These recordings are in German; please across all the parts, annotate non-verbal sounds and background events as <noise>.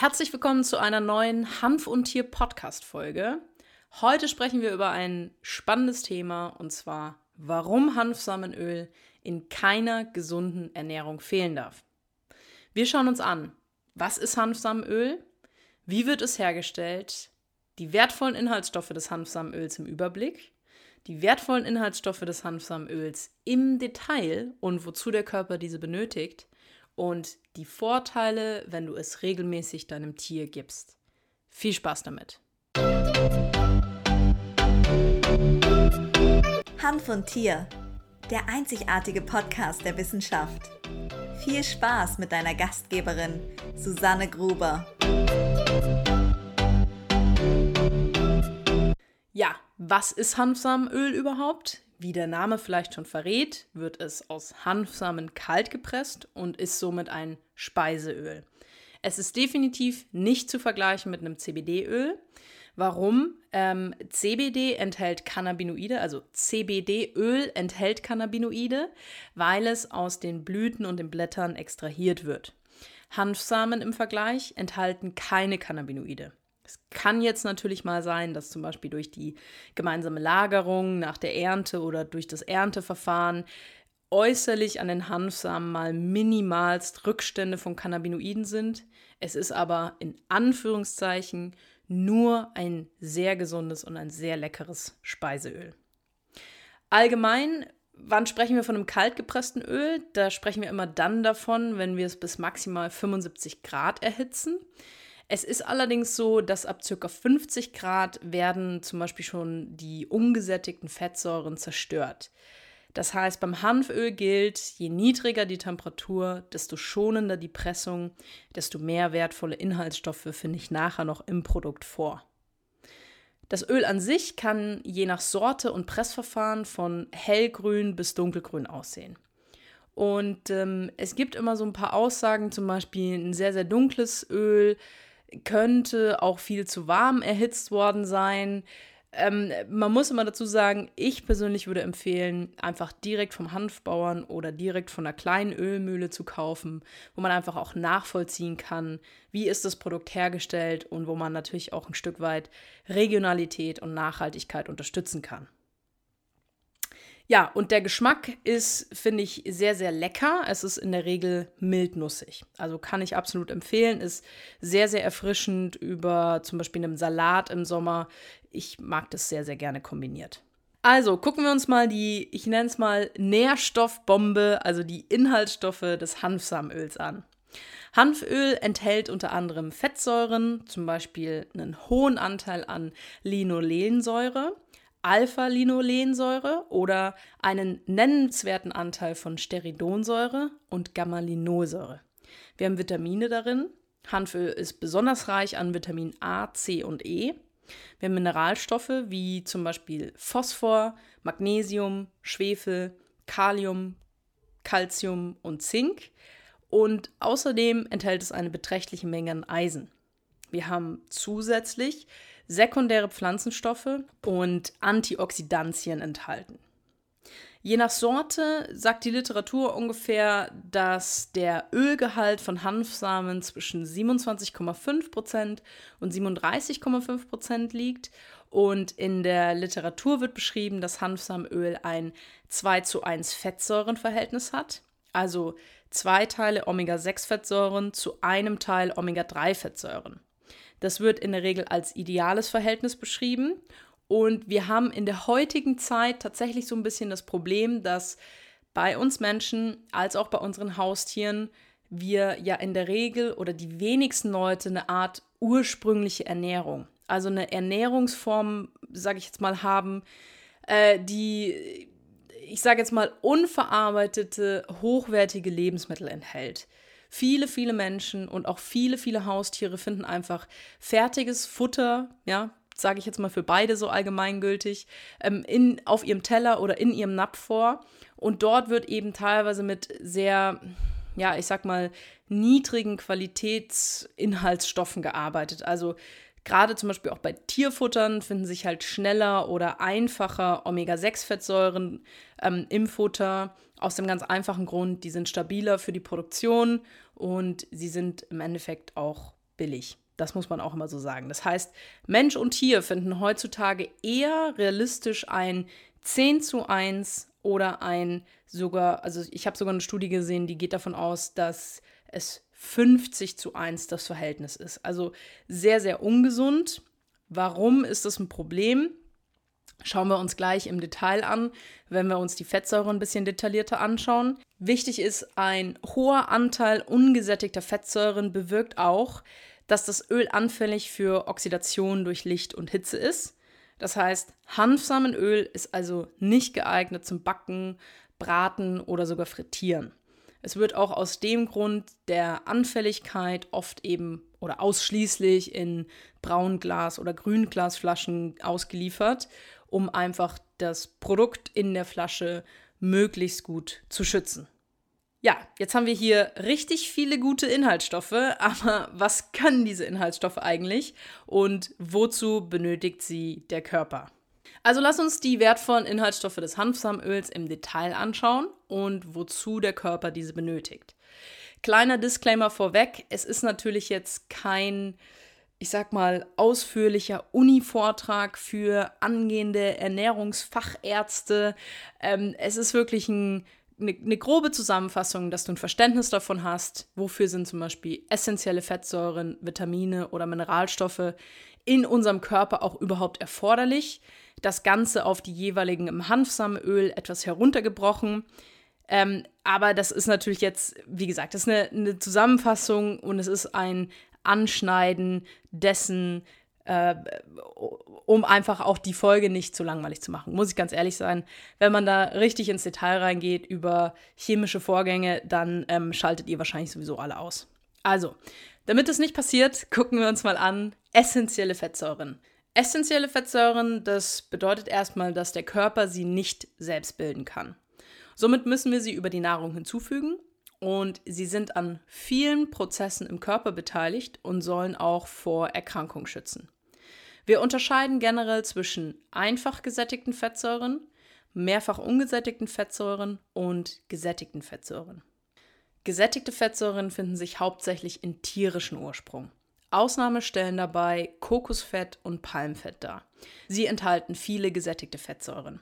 Herzlich willkommen zu einer neuen Hanf und Tier Podcast Folge. Heute sprechen wir über ein spannendes Thema und zwar, warum Hanfsamenöl in keiner gesunden Ernährung fehlen darf. Wir schauen uns an, was ist Hanfsamenöl, wie wird es hergestellt, die wertvollen Inhaltsstoffe des Hanfsamenöls im Überblick, die wertvollen Inhaltsstoffe des Hanfsamenöls im Detail und wozu der Körper diese benötigt und die Vorteile, wenn du es regelmäßig deinem Tier gibst. Viel Spaß damit! Hanf und Tier, der einzigartige Podcast der Wissenschaft. Viel Spaß mit deiner Gastgeberin Susanne Gruber. Ja, was ist Hanfsamenöl überhaupt? Wie der Name vielleicht schon verrät, wird es aus Hanfsamen kalt gepresst und ist somit ein Speiseöl. Es ist definitiv nicht zu vergleichen mit einem CBD-Öl. Warum? Ähm, CBD enthält Cannabinoide, also CBD-Öl enthält Cannabinoide, weil es aus den Blüten und den Blättern extrahiert wird. Hanfsamen im Vergleich enthalten keine Cannabinoide. Es kann jetzt natürlich mal sein, dass zum Beispiel durch die gemeinsame Lagerung nach der Ernte oder durch das Ernteverfahren äußerlich an den Hanfsamen mal minimalst Rückstände von Cannabinoiden sind. Es ist aber in Anführungszeichen nur ein sehr gesundes und ein sehr leckeres Speiseöl. Allgemein, wann sprechen wir von einem kaltgepressten Öl? Da sprechen wir immer dann davon, wenn wir es bis maximal 75 Grad erhitzen. Es ist allerdings so, dass ab ca. 50 Grad werden zum Beispiel schon die ungesättigten Fettsäuren zerstört. Das heißt, beim Hanföl gilt, je niedriger die Temperatur, desto schonender die Pressung, desto mehr wertvolle Inhaltsstoffe finde ich nachher noch im Produkt vor. Das Öl an sich kann je nach Sorte und Pressverfahren von hellgrün bis dunkelgrün aussehen. Und ähm, es gibt immer so ein paar Aussagen, zum Beispiel ein sehr, sehr dunkles Öl könnte auch viel zu warm erhitzt worden sein. Ähm, man muss immer dazu sagen, ich persönlich würde empfehlen, einfach direkt vom Hanfbauern oder direkt von einer kleinen Ölmühle zu kaufen, wo man einfach auch nachvollziehen kann, wie ist das Produkt hergestellt und wo man natürlich auch ein Stück weit Regionalität und Nachhaltigkeit unterstützen kann. Ja, und der Geschmack ist, finde ich, sehr, sehr lecker. Es ist in der Regel mildnussig. Also kann ich absolut empfehlen. Ist sehr, sehr erfrischend über zum Beispiel einem Salat im Sommer. Ich mag das sehr, sehr gerne kombiniert. Also gucken wir uns mal die, ich nenne es mal Nährstoffbombe, also die Inhaltsstoffe des Hanfsamenöls an. Hanföl enthält unter anderem Fettsäuren, zum Beispiel einen hohen Anteil an Linolensäure. Alpha-Linolensäure oder einen nennenswerten Anteil von Steridonsäure und Gamma-Linolsäure. Wir haben Vitamine darin. Hanföl ist besonders reich an Vitamin A, C und E. Wir haben Mineralstoffe wie zum Beispiel Phosphor, Magnesium, Schwefel, Kalium, Calcium und Zink. Und außerdem enthält es eine beträchtliche Menge an Eisen. Wir haben zusätzlich sekundäre Pflanzenstoffe und Antioxidantien enthalten. Je nach Sorte sagt die Literatur ungefähr, dass der Ölgehalt von Hanfsamen zwischen 27,5% und 37,5% liegt. Und in der Literatur wird beschrieben, dass Hanfsamenöl ein 2 zu 1 Fettsäurenverhältnis hat. Also zwei Teile Omega-6-Fettsäuren zu einem Teil Omega-3-Fettsäuren. Das wird in der Regel als ideales Verhältnis beschrieben. Und wir haben in der heutigen Zeit tatsächlich so ein bisschen das Problem, dass bei uns Menschen als auch bei unseren Haustieren wir ja in der Regel oder die wenigsten Leute eine Art ursprüngliche Ernährung, also eine Ernährungsform, sage ich jetzt mal, haben, äh, die, ich sage jetzt mal, unverarbeitete, hochwertige Lebensmittel enthält. Viele, viele Menschen und auch viele, viele Haustiere finden einfach fertiges Futter, ja, sage ich jetzt mal für beide so allgemeingültig, ähm, in, auf ihrem Teller oder in ihrem Napf vor. Und dort wird eben teilweise mit sehr, ja, ich sag mal, niedrigen Qualitätsinhaltsstoffen gearbeitet. Also gerade zum Beispiel auch bei Tierfuttern finden sich halt schneller oder einfacher Omega-6-Fettsäuren ähm, im Futter. Aus dem ganz einfachen Grund, die sind stabiler für die Produktion und sie sind im Endeffekt auch billig. Das muss man auch immer so sagen. Das heißt, Mensch und Tier finden heutzutage eher realistisch ein 10 zu 1 oder ein sogar, also ich habe sogar eine Studie gesehen, die geht davon aus, dass es 50 zu 1 das Verhältnis ist. Also sehr, sehr ungesund. Warum ist das ein Problem? Schauen wir uns gleich im Detail an, wenn wir uns die Fettsäuren ein bisschen detaillierter anschauen. Wichtig ist, ein hoher Anteil ungesättigter Fettsäuren bewirkt auch, dass das Öl anfällig für Oxidation durch Licht und Hitze ist. Das heißt, Hanfsamenöl ist also nicht geeignet zum Backen, Braten oder sogar Frittieren. Es wird auch aus dem Grund der Anfälligkeit oft eben oder ausschließlich in Braunglas- oder Grünglasflaschen ausgeliefert, um einfach das Produkt in der Flasche möglichst gut zu schützen. Ja, jetzt haben wir hier richtig viele gute Inhaltsstoffe, <laughs> aber was können diese Inhaltsstoffe eigentlich und wozu benötigt sie der Körper? Also lass uns die wertvollen Inhaltsstoffe des Hanfsamenöls im Detail anschauen und wozu der Körper diese benötigt. Kleiner Disclaimer vorweg, es ist natürlich jetzt kein, ich sag mal, ausführlicher Uni-Vortrag für angehende Ernährungsfachärzte. Ähm, es ist wirklich ein eine, eine, grobe Zusammenfassung, dass du ein Verständnis davon hast, wofür sind zum Beispiel essentielle Fettsäuren, Vitamine oder Mineralstoffe in unserem Körper auch überhaupt erforderlich. Das Ganze auf die jeweiligen im Hanfsamenöl etwas heruntergebrochen. Ähm, aber das ist natürlich jetzt, wie gesagt, das ist eine, eine Zusammenfassung und es ist ein Anschneiden dessen, äh, um einfach auch die Folge nicht zu langweilig zu machen. Muss ich ganz ehrlich sein. Wenn man da richtig ins Detail reingeht über chemische Vorgänge, dann ähm, schaltet ihr wahrscheinlich sowieso alle aus. Also, damit es nicht passiert, gucken wir uns mal an essentielle Fettsäuren. Essentielle Fettsäuren, das bedeutet erstmal, dass der Körper sie nicht selbst bilden kann. Somit müssen wir sie über die Nahrung hinzufügen und sie sind an vielen Prozessen im Körper beteiligt und sollen auch vor Erkrankung schützen. Wir unterscheiden generell zwischen einfach gesättigten Fettsäuren, mehrfach ungesättigten Fettsäuren und gesättigten Fettsäuren. Gesättigte Fettsäuren finden sich hauptsächlich in tierischen Ursprung. Ausnahme stellen dabei Kokosfett und Palmfett dar. Sie enthalten viele gesättigte Fettsäuren.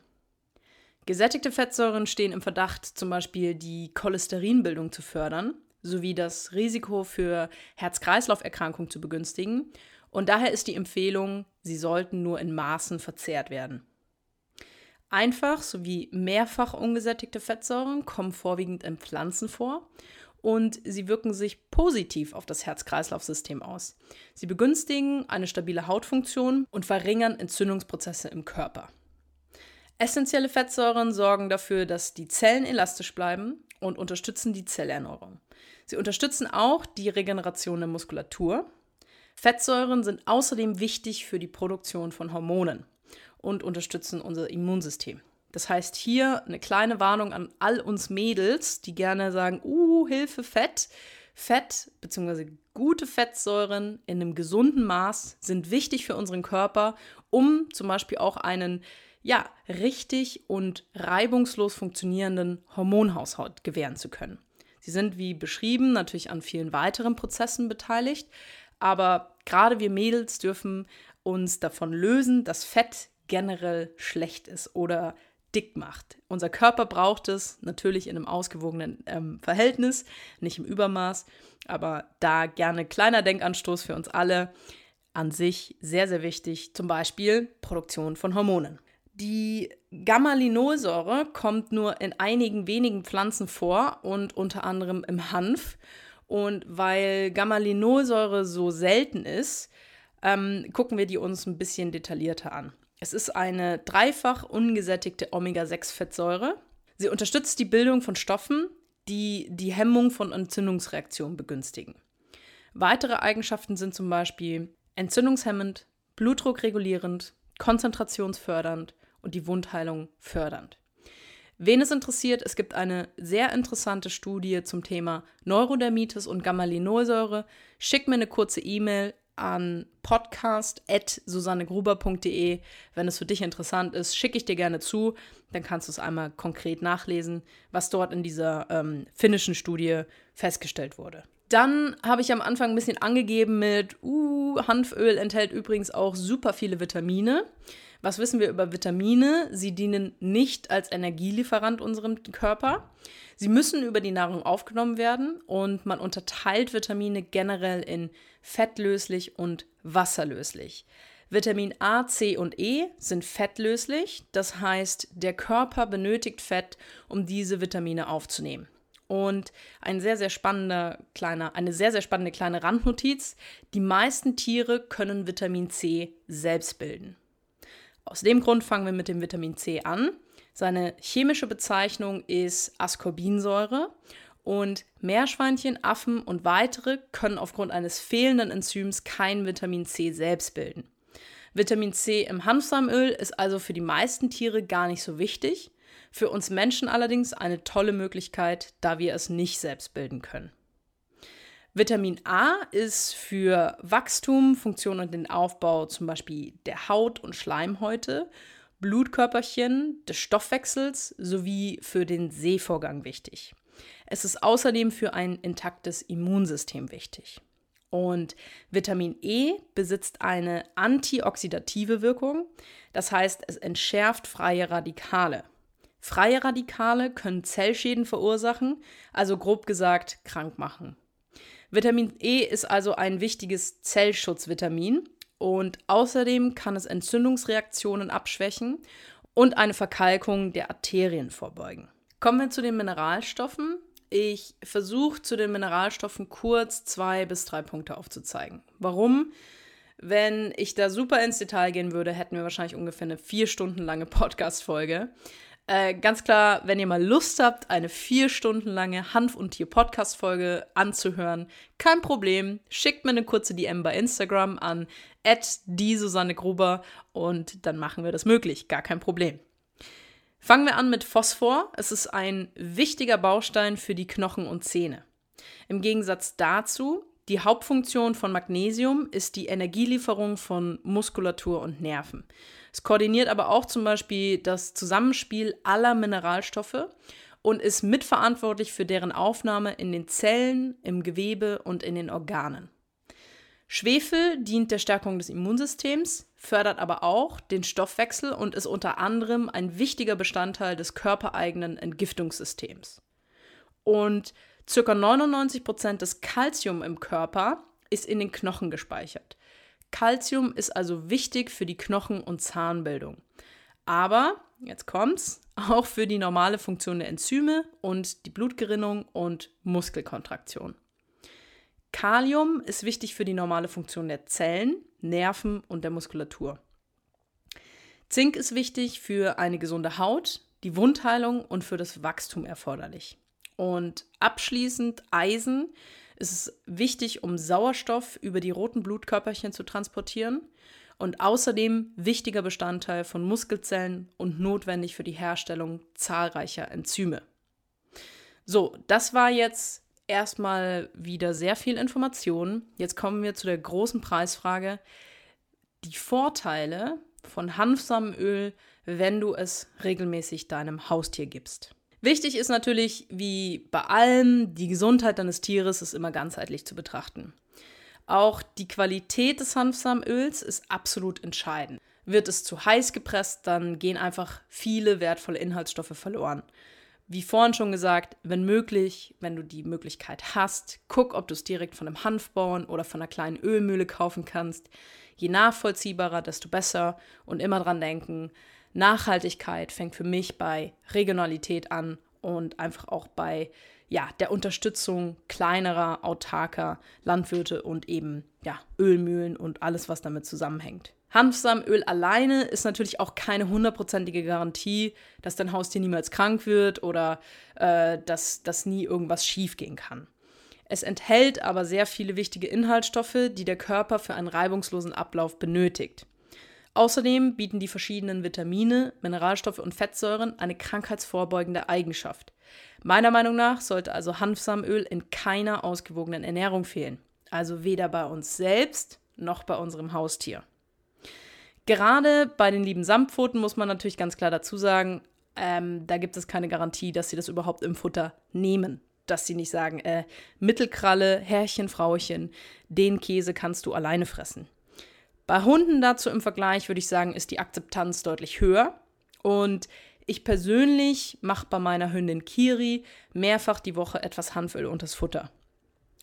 Gesättigte Fettsäuren stehen im Verdacht, zum Beispiel die Cholesterinbildung zu fördern, sowie das Risiko für Herz-Kreislauf-Erkrankungen zu begünstigen und daher ist die Empfehlung, sie sollten nur in Maßen verzehrt werden. Einfach sowie mehrfach ungesättigte Fettsäuren kommen vorwiegend in Pflanzen vor und sie wirken sich positiv auf das Herz-Kreislauf-System aus. Sie begünstigen eine stabile Hautfunktion und verringern Entzündungsprozesse im Körper. Essentielle Fettsäuren sorgen dafür, dass die Zellen elastisch bleiben und unterstützen die Zellerneuerung. Sie unterstützen auch die Regeneration der Muskulatur Fettsäuren sind außerdem wichtig für die Produktion von Hormonen und unterstützen unser Immunsystem. Das heißt, hier eine kleine Warnung an all uns Mädels, die gerne sagen, uh, Hilfe, Fett. Fett bzw. gute Fettsäuren in einem gesunden Maß sind wichtig für unseren Körper, um zum Beispiel auch einen ja, richtig und reibungslos funktionierenden Hormonhaushalt gewähren zu können. Sie sind, wie beschrieben, natürlich an vielen weiteren Prozessen beteiligt, aber gerade wir Mädels dürfen uns davon lösen, dass Fett generell schlecht ist oder dick macht. Unser Körper braucht es natürlich in einem ausgewogenen ähm, Verhältnis, nicht im Übermaß, aber da gerne kleiner Denkanstoß für uns alle. An sich sehr, sehr wichtig, zum Beispiel Produktion von Hormonen. Die Gamma-Linolsäure kommt nur in einigen wenigen Pflanzen vor und unter anderem im Hanf. Und weil Gamma-Linolsäure so selten ist, ähm, gucken wir die uns ein bisschen detaillierter an. Es ist eine dreifach ungesättigte Omega-6-Fettsäure. Sie unterstützt die Bildung von Stoffen, die die Hemmung von Entzündungsreaktionen begünstigen. Weitere Eigenschaften sind zum Beispiel entzündungshemmend, blutdruckregulierend, konzentrationsfördernd und die Wundheilung fördernd. Wen es interessiert, es gibt eine sehr interessante Studie zum Thema Neurodermitis und Gamma-Linolsäure. Schick mir eine kurze E-Mail an podcast.susannegruber.de. Wenn es für dich interessant ist, schicke ich dir gerne zu. Dann kannst du es einmal konkret nachlesen, was dort in dieser ähm, finnischen Studie festgestellt wurde. Dann habe ich am Anfang ein bisschen angegeben mit, uh, Hanföl enthält übrigens auch super viele Vitamine. Was wissen wir über Vitamine? Sie dienen nicht als Energielieferant unserem Körper. Sie müssen über die Nahrung aufgenommen werden und man unterteilt Vitamine generell in fettlöslich und wasserlöslich. Vitamin A, C und E sind fettlöslich, das heißt, der Körper benötigt Fett, um diese Vitamine aufzunehmen. Und ein sehr, sehr spannender kleiner, eine sehr, sehr spannende kleine Randnotiz. Die meisten Tiere können Vitamin C selbst bilden. Aus dem Grund fangen wir mit dem Vitamin C an. Seine chemische Bezeichnung ist Ascorbinsäure und Meerschweinchen, Affen und weitere können aufgrund eines fehlenden Enzyms kein Vitamin C selbst bilden. Vitamin C im Hanfsamenöl ist also für die meisten Tiere gar nicht so wichtig. Für uns Menschen allerdings eine tolle Möglichkeit, da wir es nicht selbst bilden können. Vitamin A ist für Wachstum, Funktion und den Aufbau zum Beispiel der Haut und Schleimhäute, Blutkörperchen, des Stoffwechsels sowie für den Sehvorgang wichtig. Es ist außerdem für ein intaktes Immunsystem wichtig. Und Vitamin E besitzt eine antioxidative Wirkung, das heißt, es entschärft freie Radikale. Freie Radikale können Zellschäden verursachen, also grob gesagt krank machen. Vitamin E ist also ein wichtiges Zellschutzvitamin und außerdem kann es Entzündungsreaktionen abschwächen und eine Verkalkung der Arterien vorbeugen. Kommen wir zu den Mineralstoffen. Ich versuche zu den Mineralstoffen kurz zwei bis drei Punkte aufzuzeigen. Warum? Wenn ich da super ins Detail gehen würde, hätten wir wahrscheinlich ungefähr eine vier Stunden lange Podcast-Folge. Äh, ganz klar, wenn ihr mal Lust habt, eine vier Stunden lange Hanf- und Tier-Podcast-Folge anzuhören, kein Problem. Schickt mir eine kurze DM bei Instagram an die Susanne Gruber und dann machen wir das möglich. Gar kein Problem. Fangen wir an mit Phosphor. Es ist ein wichtiger Baustein für die Knochen und Zähne. Im Gegensatz dazu, die Hauptfunktion von Magnesium ist die Energielieferung von Muskulatur und Nerven. Es koordiniert aber auch zum Beispiel das Zusammenspiel aller Mineralstoffe und ist mitverantwortlich für deren Aufnahme in den Zellen, im Gewebe und in den Organen. Schwefel dient der Stärkung des Immunsystems, fördert aber auch den Stoffwechsel und ist unter anderem ein wichtiger Bestandteil des körpereigenen Entgiftungssystems. Und ca. 99% des Kalzium im Körper ist in den Knochen gespeichert. Calcium ist also wichtig für die Knochen- und Zahnbildung. Aber, jetzt kommt's, <laughs> auch für die normale Funktion der Enzyme und die Blutgerinnung und Muskelkontraktion. Kalium ist wichtig für die normale Funktion der Zellen, Nerven und der Muskulatur. Zink ist wichtig für eine gesunde Haut, die Wundheilung und für das Wachstum erforderlich. Und abschließend Eisen ist es wichtig, um Sauerstoff über die roten Blutkörperchen zu transportieren und außerdem wichtiger Bestandteil von Muskelzellen und notwendig für die Herstellung zahlreicher Enzyme. So, das war jetzt erstmal wieder sehr viel Information. Jetzt kommen wir zu der großen Preisfrage. Die Vorteile von Hanfsamenöl, wenn du es regelmäßig deinem Haustier gibst. Wichtig ist natürlich, wie bei allem, die Gesundheit deines Tieres ist immer ganzheitlich zu betrachten. Auch die Qualität des Hanfsamenöls ist absolut entscheidend. Wird es zu heiß gepresst, dann gehen einfach viele wertvolle Inhaltsstoffe verloren. Wie vorhin schon gesagt, wenn möglich, wenn du die Möglichkeit hast, guck, ob du es direkt von einem Hanfbauern oder von einer kleinen Ölmühle kaufen kannst. Je nachvollziehbarer, desto besser und immer dran denken, Nachhaltigkeit fängt für mich bei Regionalität an und einfach auch bei ja, der Unterstützung kleinerer, autarker Landwirte und eben ja, Ölmühlen und alles, was damit zusammenhängt. Hanfsamenöl alleine ist natürlich auch keine hundertprozentige Garantie, dass dein Haustier niemals krank wird oder äh, dass, dass nie irgendwas schiefgehen kann. Es enthält aber sehr viele wichtige Inhaltsstoffe, die der Körper für einen reibungslosen Ablauf benötigt. Außerdem bieten die verschiedenen Vitamine, Mineralstoffe und Fettsäuren eine krankheitsvorbeugende Eigenschaft. Meiner Meinung nach sollte also Hanfsamenöl in keiner ausgewogenen Ernährung fehlen. Also weder bei uns selbst noch bei unserem Haustier. Gerade bei den lieben Samtpfoten muss man natürlich ganz klar dazu sagen, ähm, da gibt es keine Garantie, dass sie das überhaupt im Futter nehmen. dass sie nicht sagen, äh, Mittelkralle, Herrchen, Frauchen, den Käse kannst du alleine fressen. Bei Hunden dazu im Vergleich würde ich sagen, ist die Akzeptanz deutlich höher. Und ich persönlich mache bei meiner Hündin Kiri mehrfach die Woche etwas Hanföl unter das Futter.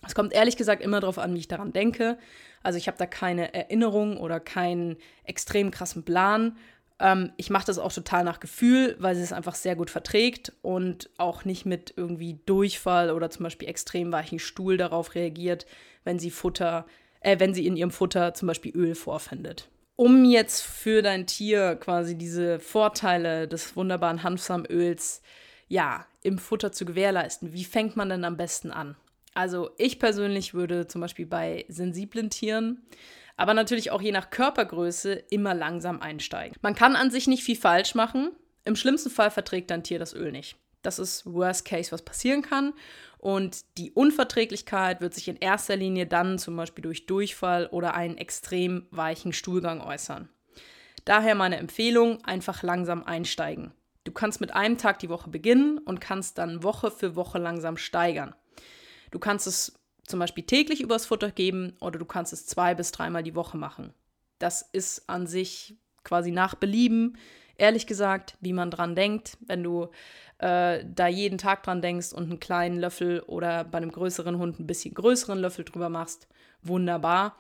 Es kommt ehrlich gesagt immer darauf an, wie ich daran denke. Also ich habe da keine Erinnerung oder keinen extrem krassen Plan. Ähm, ich mache das auch total nach Gefühl, weil sie es einfach sehr gut verträgt und auch nicht mit irgendwie Durchfall oder zum Beispiel extrem weichen Stuhl darauf reagiert, wenn sie Futter, äh, wenn sie in ihrem Futter zum Beispiel Öl vorfindet. Um jetzt für dein Tier quasi diese Vorteile des wunderbaren Hanfsamöls ja im Futter zu gewährleisten, wie fängt man denn am besten an? Also ich persönlich würde zum Beispiel bei sensiblen Tieren, aber natürlich auch je nach Körpergröße immer langsam einsteigen. Man kann an sich nicht viel falsch machen. Im schlimmsten Fall verträgt dein Tier das Öl nicht. Das ist Worst Case, was passieren kann. Und die Unverträglichkeit wird sich in erster Linie dann zum Beispiel durch Durchfall oder einen extrem weichen Stuhlgang äußern. Daher meine Empfehlung, einfach langsam einsteigen. Du kannst mit einem Tag die Woche beginnen und kannst dann Woche für Woche langsam steigern. Du kannst es zum Beispiel täglich übers Futter geben oder du kannst es zwei bis dreimal die Woche machen. Das ist an sich quasi nach Belieben, ehrlich gesagt, wie man dran denkt. Wenn du äh, da jeden Tag dran denkst und einen kleinen Löffel oder bei einem größeren Hund ein bisschen größeren Löffel drüber machst, wunderbar.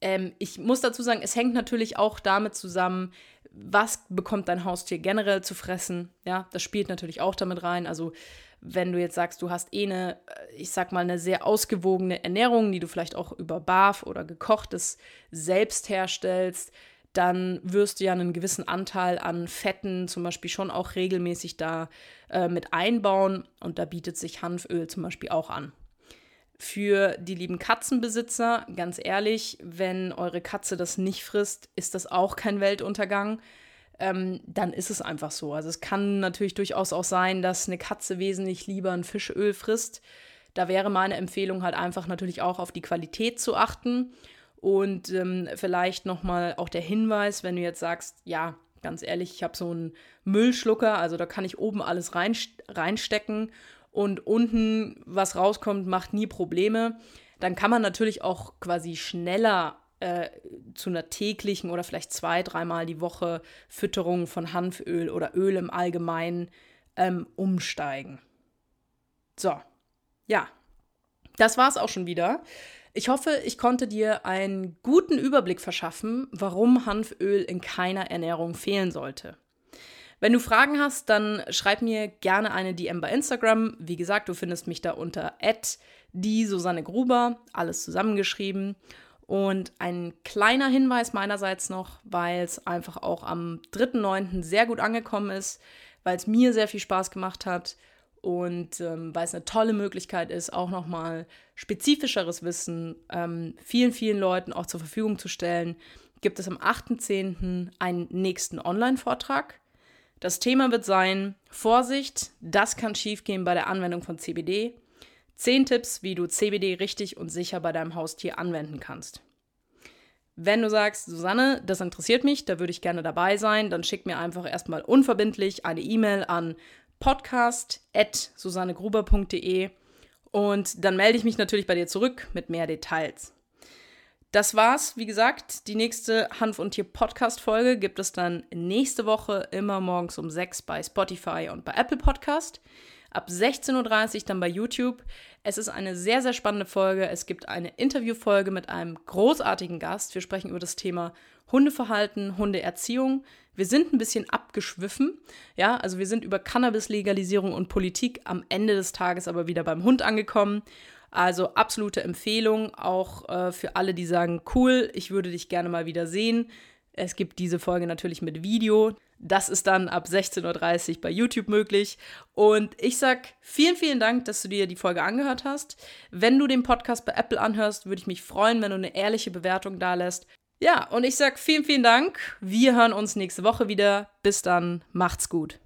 Ähm, ich muss dazu sagen, es hängt natürlich auch damit zusammen, was bekommt dein Haustier generell zu fressen. Ja, das spielt natürlich auch damit rein. Also wenn du jetzt sagst, du hast eh eine, äh, ich sag mal, eine sehr ausgewogene Ernährung, die du vielleicht auch über Barf oder gekochtes selbst herstellst, dann wirst du ja einen gewissen Anteil an Fetten zum Beispiel schon auch regelmäßig da äh, mit einbauen und da bietet sich Hanföl zum Beispiel auch an. Für die lieben Katzenbesitzer, ganz ehrlich, wenn eure Katze das nicht frisst, ist das auch kein Weltuntergang ähm, dann ist es einfach so. Also es kann natürlich durchaus auch sein, dass eine Katze wesentlich lieber ein Fischöl frisst. Da wäre meine Empfehlung halt einfach natürlich auch auf die Qualität zu achten und ähm, vielleicht nochmal auch der Hinweis, wenn du jetzt sagst, ja, ganz ehrlich, ich habe so einen Müllschlucker, also da kann ich oben alles rein, reinstecken und unten was rauskommt, macht nie Probleme. Dann kann man natürlich auch quasi schneller äh, zu einer täglichen oder vielleicht zwei, dreimal die Woche Fütterung von Hanföl oder Öl im Allgemeinen ähm, umsteigen. So, ja, das war es auch schon wieder. Ich hoffe, ich konnte dir einen guten Überblick verschaffen, warum Hanföl in keiner Ernährung fehlen sollte. Wenn du Fragen hast, dann schreib mir gerne eine DM bei Instagram. Wie gesagt, du findest mich da unter die Susanne Gruber, alles zusammengeschrieben. Und ein kleiner Hinweis meinerseits noch, weil es einfach auch am 3.9. sehr gut angekommen ist, weil es mir sehr viel Spaß gemacht hat und ähm, weil es eine tolle Möglichkeit ist, auch nochmal spezifischeres Wissen ähm, vielen, vielen Leuten auch zur Verfügung zu stellen, gibt es am 8.10. einen nächsten Online-Vortrag. Das Thema wird sein, Vorsicht, das kann schiefgehen bei der Anwendung von CBD. Zehn Tipps, wie du CBD richtig und sicher bei deinem Haustier anwenden kannst. Wenn du sagst, Susanne, das interessiert mich, da würde ich gerne dabei sein, dann schick mir einfach erstmal unverbindlich eine E-Mail an podcast.susannegruber.de und dann melde ich mich natürlich bei dir zurück mit mehr Details. Das war's, wie gesagt, die nächste Hanf und Tier Podcast Folge gibt es dann nächste Woche immer morgens um 6 bei Spotify und bei Apple Podcast ab 16.30 Uhr dann bei YouTube. Es ist eine sehr, sehr spannende Folge. Es gibt eine Interviewfolge mit einem großartigen Gast. Wir sprechen über das Thema Hundeverhalten, Hundeerziehung. Wir sind ein bisschen abgeschwiffen. Ja, also wir sind über Cannabis-Legalisierung und Politik am Ende des Tages aber wieder beim Hund angekommen. Also absolute Empfehlung auch äh, für alle, die sagen, cool, ich würde dich gerne mal wieder sehen. Es gibt diese Folge natürlich mit Video. Das ist dann ab 16.30 Uhr bei YouTube möglich. Und ich sag vielen, vielen Dank, dass du dir die Folge angehört hast. Wenn du den Podcast bei Apple anhörst, würde ich mich freuen, wenn du eine ehrliche Bewertung da lässt. Ja, und ich sag vielen, vielen Dank. Wir hören uns nächste Woche wieder. Bis dann, macht's gut.